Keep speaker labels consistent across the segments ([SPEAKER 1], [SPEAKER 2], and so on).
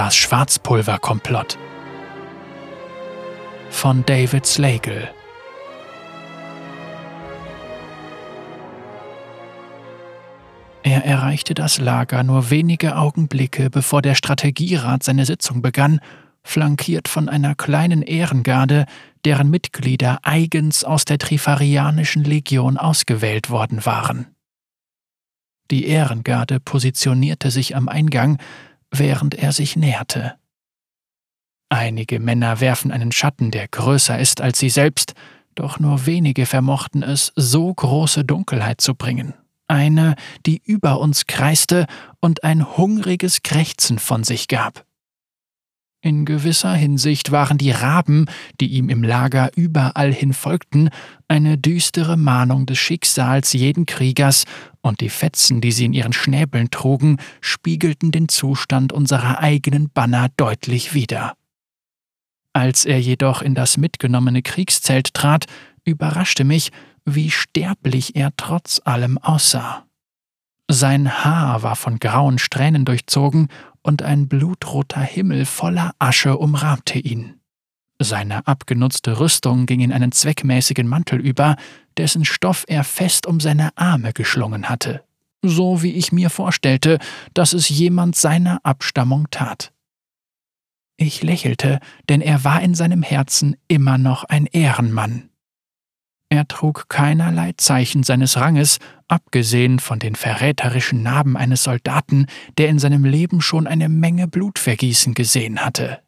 [SPEAKER 1] Das Schwarzpulverkomplott von David Slagle Er erreichte das Lager nur wenige Augenblicke, bevor der Strategierat seine Sitzung begann, flankiert von einer kleinen Ehrengarde, deren Mitglieder eigens aus der Trifarianischen Legion ausgewählt worden waren. Die Ehrengarde positionierte sich am Eingang, während er sich näherte. Einige Männer werfen einen Schatten, der größer ist als sie selbst, doch nur wenige vermochten es, so große Dunkelheit zu bringen. Eine, die über uns kreiste und ein hungriges Krächzen von sich gab. In gewisser Hinsicht waren die Raben, die ihm im Lager überall hin folgten, eine düstere Mahnung des Schicksals jeden Kriegers, und die Fetzen, die sie in ihren Schnäbeln trugen, spiegelten den Zustand unserer eigenen Banner deutlich wider. Als er jedoch in das mitgenommene Kriegszelt trat, überraschte mich, wie sterblich er trotz allem aussah. Sein Haar war von grauen Strähnen durchzogen und ein blutroter Himmel voller Asche umrahmte ihn. Seine abgenutzte Rüstung ging in einen zweckmäßigen Mantel über, dessen Stoff er fest um seine Arme geschlungen hatte, so wie ich mir vorstellte, dass es jemand seiner Abstammung tat. Ich lächelte, denn er war in seinem Herzen immer noch ein Ehrenmann. Er trug keinerlei Zeichen seines Ranges, abgesehen von den verräterischen Narben eines Soldaten, der in seinem Leben schon eine Menge Blutvergießen gesehen hatte.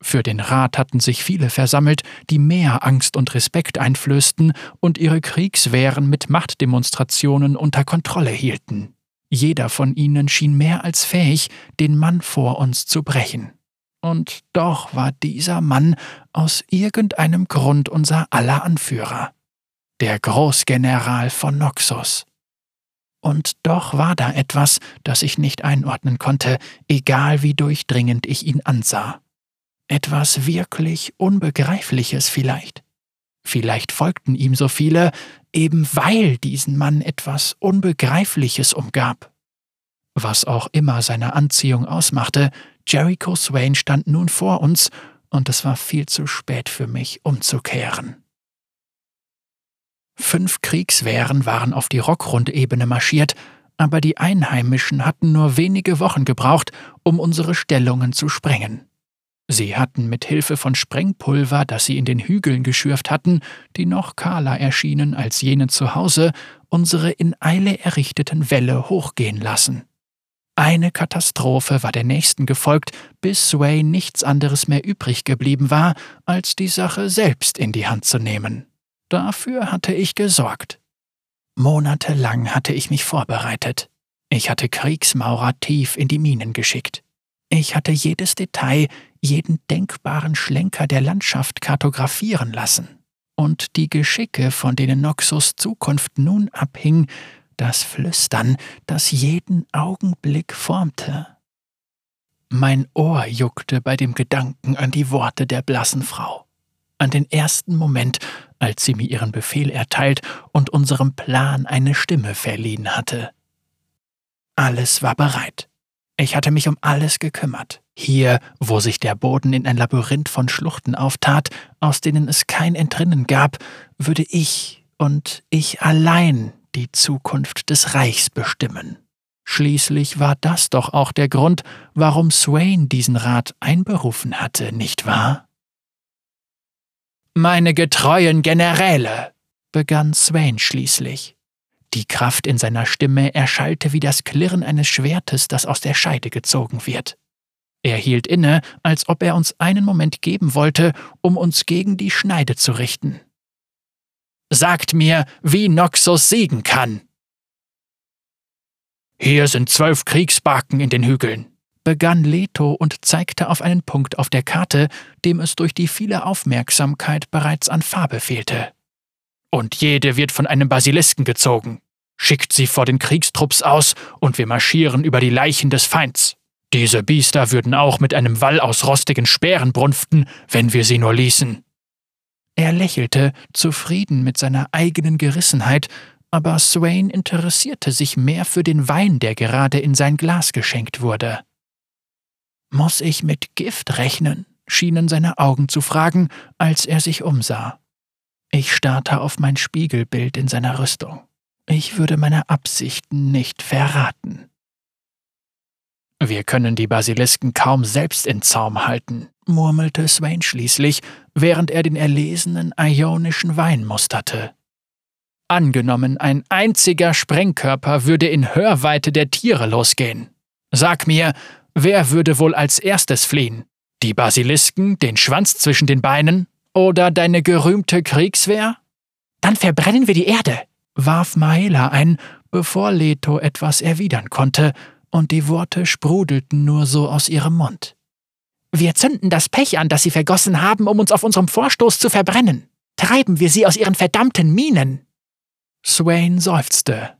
[SPEAKER 1] Für den Rat hatten sich viele versammelt, die mehr Angst und Respekt einflößten und ihre Kriegswehren mit Machtdemonstrationen unter Kontrolle hielten. Jeder von ihnen schien mehr als fähig, den Mann vor uns zu brechen. Und doch war dieser Mann aus irgendeinem Grund unser aller Anführer, der Großgeneral von Noxus. Und doch war da etwas, das ich nicht einordnen konnte, egal wie durchdringend ich ihn ansah. Etwas wirklich Unbegreifliches vielleicht. Vielleicht folgten ihm so viele, eben weil diesen Mann etwas Unbegreifliches umgab. Was auch immer seine Anziehung ausmachte, Jericho Swain stand nun vor uns, und es war viel zu spät für mich, umzukehren. Fünf Kriegswehren waren auf die Rockrundebene marschiert, aber die Einheimischen hatten nur wenige Wochen gebraucht, um unsere Stellungen zu sprengen. Sie hatten mit Hilfe von Sprengpulver, das sie in den Hügeln geschürft hatten, die noch kahler erschienen als jene zu Hause, unsere in Eile errichteten Wälle hochgehen lassen. Eine Katastrophe war der nächsten gefolgt, bis Sway nichts anderes mehr übrig geblieben war, als die Sache selbst in die Hand zu nehmen. Dafür hatte ich gesorgt. Monatelang hatte ich mich vorbereitet. Ich hatte Kriegsmaurer tief in die Minen geschickt. Ich hatte jedes Detail, jeden denkbaren Schlenker der Landschaft kartografieren lassen. Und die Geschicke, von denen Noxus Zukunft nun abhing, das Flüstern, das jeden Augenblick formte. Mein Ohr juckte bei dem Gedanken an die Worte der blassen Frau, an den ersten Moment, als sie mir ihren Befehl erteilt und unserem Plan eine Stimme verliehen hatte. Alles war bereit. Ich hatte mich um alles gekümmert. Hier, wo sich der Boden in ein Labyrinth von Schluchten auftat, aus denen es kein Entrinnen gab, würde ich und ich allein die Zukunft des Reichs bestimmen. Schließlich war das doch auch der Grund, warum Swain diesen Rat einberufen hatte, nicht wahr? Meine getreuen Generäle, begann Swain schließlich. Die Kraft in seiner Stimme erschallte wie das Klirren eines Schwertes, das aus der Scheide gezogen wird. Er hielt inne, als ob er uns einen Moment geben wollte, um uns gegen die Schneide zu richten. Sagt mir, wie Noxus siegen kann. Hier sind zwölf Kriegsbarken in den Hügeln, begann Leto und zeigte auf einen Punkt auf der Karte, dem es durch die viele Aufmerksamkeit bereits an Farbe fehlte. Und jede wird von einem Basilisken gezogen. Schickt sie vor den Kriegstrupps aus, und wir marschieren über die Leichen des Feinds. Diese Biester würden auch mit einem Wall aus rostigen Speeren brunften, wenn wir sie nur ließen. Er lächelte, zufrieden mit seiner eigenen Gerissenheit, aber Swain interessierte sich mehr für den Wein, der gerade in sein Glas geschenkt wurde. Muss ich mit Gift rechnen? schienen seine Augen zu fragen, als er sich umsah. Ich starrte auf mein Spiegelbild in seiner Rüstung. Ich würde meine Absichten nicht verraten. Wir können die Basilisken kaum selbst in Zaum halten, murmelte Swain schließlich, während er den erlesenen ionischen Wein musterte. Angenommen, ein einziger Sprengkörper würde in Hörweite der Tiere losgehen. Sag mir, wer würde wohl als erstes fliehen? Die Basilisken, den Schwanz zwischen den Beinen oder deine gerühmte Kriegswehr? Dann verbrennen wir die Erde, warf Maela ein, bevor Leto etwas erwidern konnte, und die Worte sprudelten nur so aus ihrem Mund. Wir zünden das Pech an, das sie vergossen haben, um uns auf unserem Vorstoß zu verbrennen. Treiben wir sie aus ihren verdammten Minen. Swain seufzte.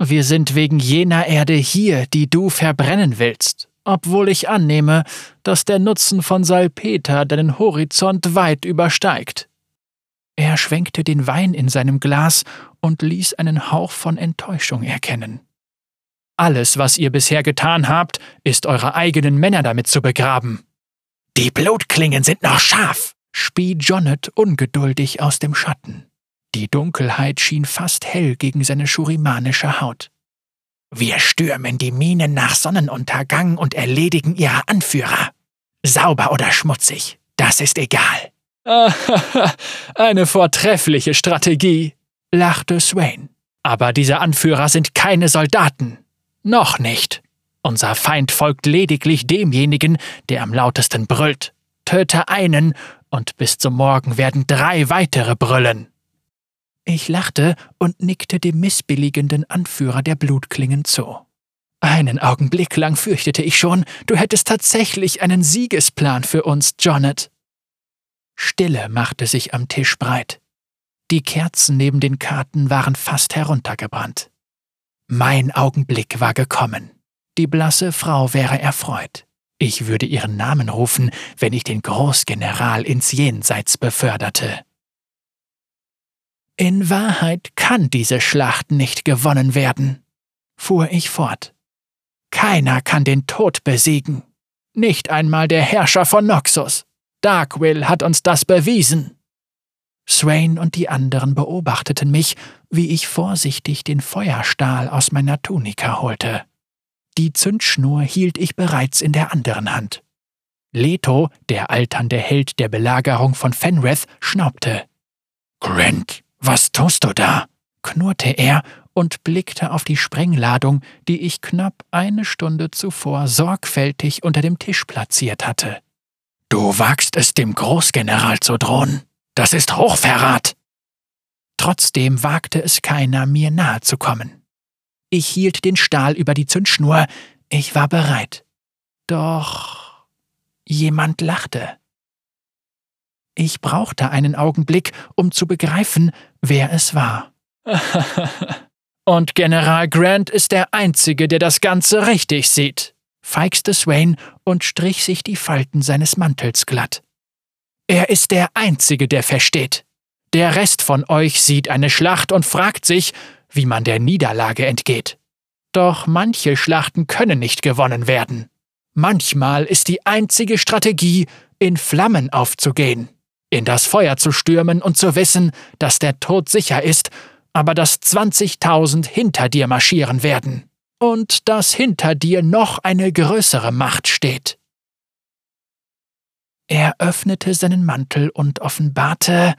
[SPEAKER 1] Wir sind wegen jener Erde hier, die du verbrennen willst, obwohl ich annehme, dass der Nutzen von Salpeter deinen Horizont weit übersteigt. Er schwenkte den Wein in seinem Glas und ließ einen Hauch von Enttäuschung erkennen. Alles, was ihr bisher getan habt, ist eure eigenen Männer damit zu begraben. Die Blutklingen sind noch scharf, spie Jonnet ungeduldig aus dem Schatten. Die Dunkelheit schien fast hell gegen seine schurimanische Haut. Wir stürmen die Minen nach Sonnenuntergang und erledigen ihre Anführer. Sauber oder schmutzig, das ist egal. Eine vortreffliche Strategie, lachte Swain. Aber diese Anführer sind keine Soldaten. Noch nicht. Unser Feind folgt lediglich demjenigen, der am lautesten brüllt. Töte einen, und bis zum Morgen werden drei weitere brüllen. Ich lachte und nickte dem missbilligenden Anführer der Blutklingen zu. Einen Augenblick lang fürchtete ich schon, du hättest tatsächlich einen Siegesplan für uns, Jonnet. Stille machte sich am Tisch breit. Die Kerzen neben den Karten waren fast heruntergebrannt. Mein Augenblick war gekommen. Die blasse Frau wäre erfreut. Ich würde ihren Namen rufen, wenn ich den Großgeneral ins Jenseits beförderte. In Wahrheit kann diese Schlacht nicht gewonnen werden, fuhr ich fort. Keiner kann den Tod besiegen. Nicht einmal der Herrscher von Noxus. Darkwill hat uns das bewiesen. Swain und die anderen beobachteten mich, wie ich vorsichtig den Feuerstahl aus meiner Tunika holte. Die Zündschnur hielt ich bereits in der anderen Hand. Leto, der alternde Held der Belagerung von Fenrith, schnaubte. Grant, was tust du da? knurrte er und blickte auf die Sprengladung, die ich knapp eine Stunde zuvor sorgfältig unter dem Tisch platziert hatte. Du wagst es dem Großgeneral zu drohen. Das ist Hochverrat. Trotzdem wagte es keiner, mir nahe zu kommen. Ich hielt den Stahl über die Zündschnur, ich war bereit. Doch jemand lachte. Ich brauchte einen Augenblick, um zu begreifen, wer es war. Und General Grant ist der Einzige, der das Ganze richtig sieht, feixte Swain und strich sich die Falten seines Mantels glatt. Er ist der Einzige, der versteht. Der Rest von euch sieht eine Schlacht und fragt sich, wie man der Niederlage entgeht. Doch manche Schlachten können nicht gewonnen werden. Manchmal ist die einzige Strategie, in Flammen aufzugehen, in das Feuer zu stürmen und zu wissen, dass der Tod sicher ist, aber dass 20.000 hinter dir marschieren werden und dass hinter dir noch eine größere Macht steht. Er öffnete seinen Mantel und offenbarte,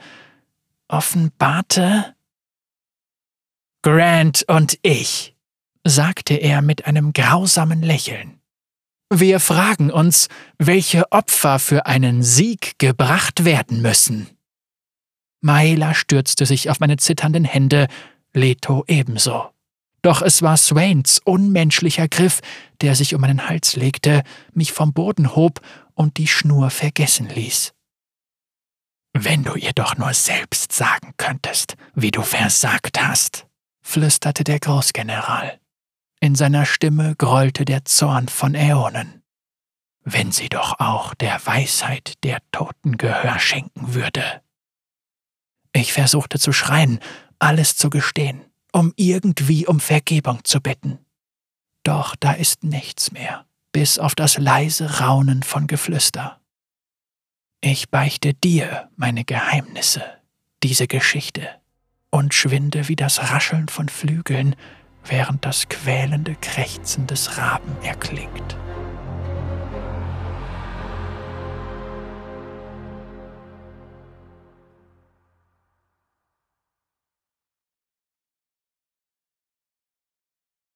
[SPEAKER 1] offenbarte Grant und ich, sagte er mit einem grausamen Lächeln. Wir fragen uns, welche Opfer für einen Sieg gebracht werden müssen. Maela stürzte sich auf meine zitternden Hände, Leto ebenso. Doch es war Swains unmenschlicher Griff, der sich um meinen Hals legte, mich vom Boden hob und die Schnur vergessen ließ. Wenn du ihr doch nur selbst sagen könntest, wie du versagt hast, flüsterte der Großgeneral. In seiner Stimme grollte der Zorn von Äonen. Wenn sie doch auch der Weisheit der Toten Gehör schenken würde. Ich versuchte zu schreien, alles zu gestehen, um irgendwie um Vergebung zu bitten. Doch da ist nichts mehr bis auf das leise Raunen von Geflüster. Ich beichte dir meine Geheimnisse, diese Geschichte, und schwinde wie das Rascheln von Flügeln, während das quälende Krächzen des Raben erklingt.